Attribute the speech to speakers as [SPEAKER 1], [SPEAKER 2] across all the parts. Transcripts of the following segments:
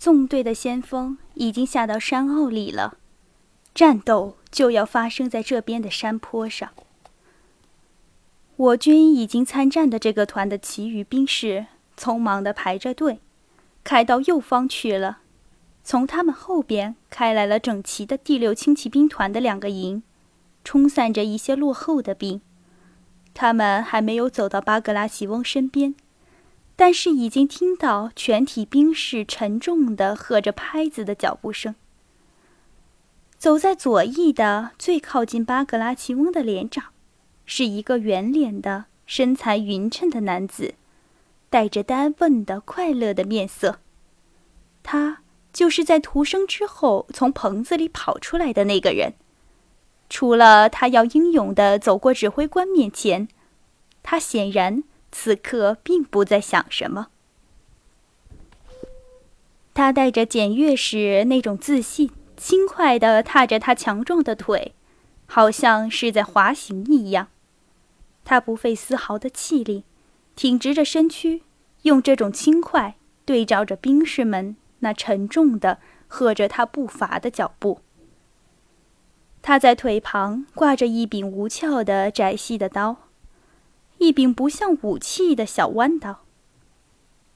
[SPEAKER 1] 纵队的先锋已经下到山坳里了，战斗就要发生在这边的山坡上。我军已经参战的这个团的其余兵士匆忙地排着队，开到右方去了。从他们后边开来了整齐的第六轻骑兵团的两个营，冲散着一些落后的兵。他们还没有走到巴格拉奇翁身边，但是已经听到全体兵士沉重的喝着拍子的脚步声。走在左翼的最靠近巴格拉奇翁的连长，是一个圆脸的、身材匀称的男子，带着单问的快乐的面色。他。就是在屠生之后从棚子里跑出来的那个人，除了他要英勇地走过指挥官面前，他显然此刻并不在想什么。他带着检阅时那种自信，轻快地踏着他强壮的腿，好像是在滑行一样。他不费丝毫的气力，挺直着身躯，用这种轻快对照着兵士们。那沉重的、和着他步伐的脚步。他在腿旁挂着一柄无鞘的窄细的刀，一柄不像武器的小弯刀。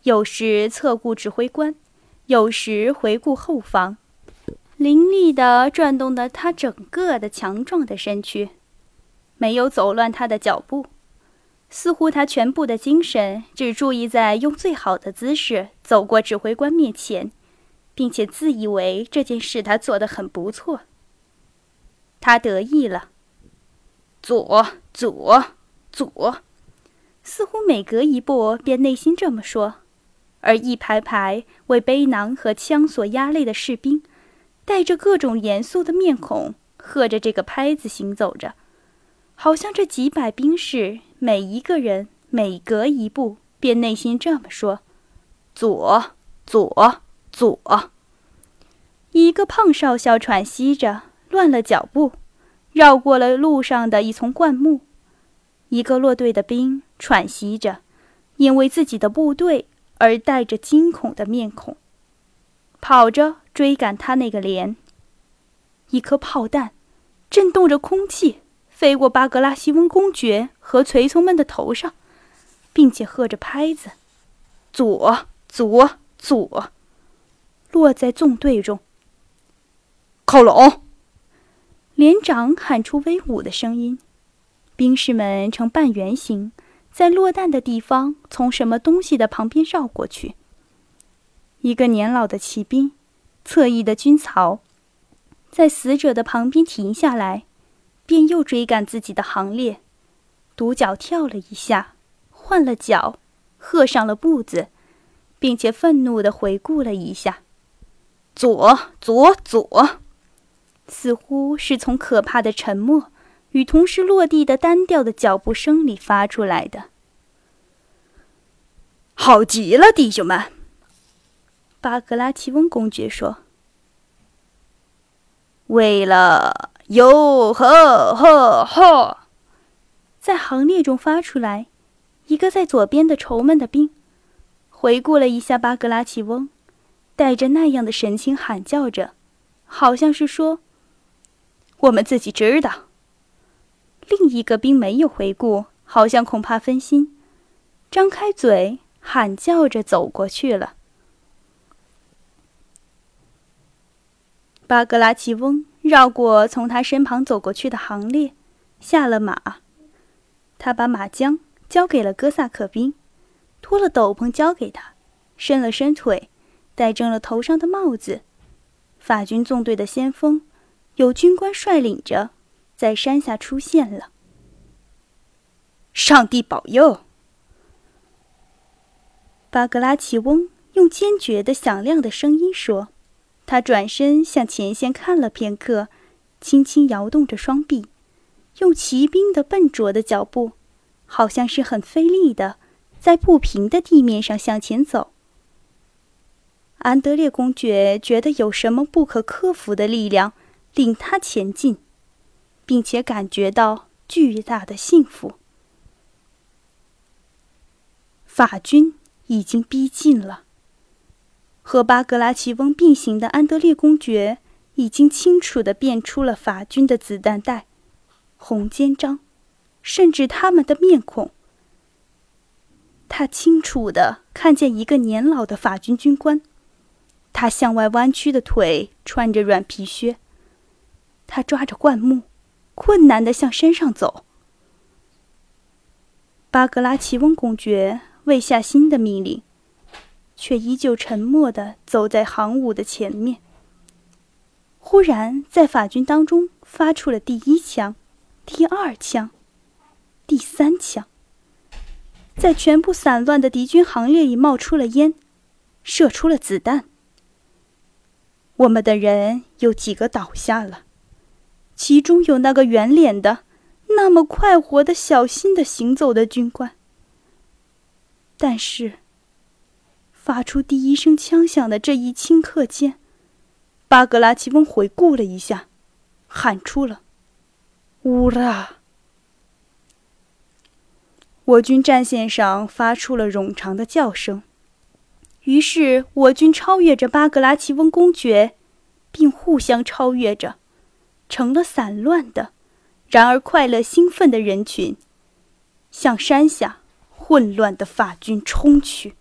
[SPEAKER 1] 有时侧顾指挥官，有时回顾后方，凌厉地转动着他整个的强壮的身躯，没有走乱他的脚步。似乎他全部的精神只注意在用最好的姿势走过指挥官面前，并且自以为这件事他做得很不错。他得意了，左左左，似乎每隔一步便内心这么说，而一排排为背囊和枪所压累的士兵，带着各种严肃的面孔，和着这个拍子行走着，好像这几百兵士。每一个人每隔一步，便内心这么说：“左，左，左。”一个胖少校喘息着，乱了脚步，绕过了路上的一丛灌木。一个落队的兵喘息着，因为自己的部队而带着惊恐的面孔，跑着追赶他那个连。一颗炮弹震动着空气。飞过巴格拉西翁公爵和随从们的头上，并且喝着拍子，左左左，落在纵队中。
[SPEAKER 2] 靠拢！
[SPEAKER 1] 连长喊出威武的声音，兵士们呈半圆形，在落弹的地方从什么东西的旁边绕过去。一个年老的骑兵，侧翼的军曹，在死者的旁边停下来。便又追赶自己的行列，独脚跳了一下，换了脚，喝上了步子，并且愤怒地回顾了一下，左左左，似乎是从可怕的沉默与同时落地的单调的脚步声里发出来的。
[SPEAKER 2] 好极了，弟兄们！
[SPEAKER 1] 巴格拉奇翁公爵说：“
[SPEAKER 2] 为了。”哟呵呵呵，
[SPEAKER 1] 在行列中发出来，一个在左边的愁闷的兵，回顾了一下巴格拉奇翁，带着那样的神情喊叫着，好像是说：“我们自己知道。”另一个兵没有回顾，好像恐怕分心，张开嘴喊叫着走过去了。巴格拉奇翁。绕过从他身旁走过去的行列，下了马。他把马缰交给了哥萨克兵，脱了斗篷交给他，伸了伸腿，戴正了头上的帽子。法军纵队的先锋，有军官率领着，在山下出现了。
[SPEAKER 2] 上帝保佑！
[SPEAKER 1] 巴格拉奇翁用坚决的、响亮的声音说。他转身向前线看了片刻，轻轻摇动着双臂，用骑兵的笨拙的脚步，好像是很费力的，在不平的地面上向前走。安德烈公爵觉得有什么不可克服的力量领他前进，并且感觉到巨大的幸福。法军已经逼近了。和巴格拉奇翁并行的安德烈公爵已经清楚地辨出了法军的子弹袋、红肩章，甚至他们的面孔。他清楚地看见一个年老的法军军官，他向外弯曲的腿穿着软皮靴，他抓着灌木，困难地向山上走。巴格拉奇翁公爵未下新的命令。却依旧沉默地走在行伍的前面。忽然，在法军当中发出了第一枪、第二枪、第三枪，在全部散乱的敌军行列里冒出了烟，射出了子弹。我们的人有几个倒下了，其中有那个圆脸的、那么快活的、小心的行走的军官。但是。发出第一声枪响的这一顷刻间，巴格拉奇翁回顾了一下，喊出了：“乌拉！”我军战线上发出了冗长的叫声。于是我军超越着巴格拉奇翁公爵，并互相超越着，成了散乱的，然而快乐兴奋的人群，向山下混乱的法军冲去。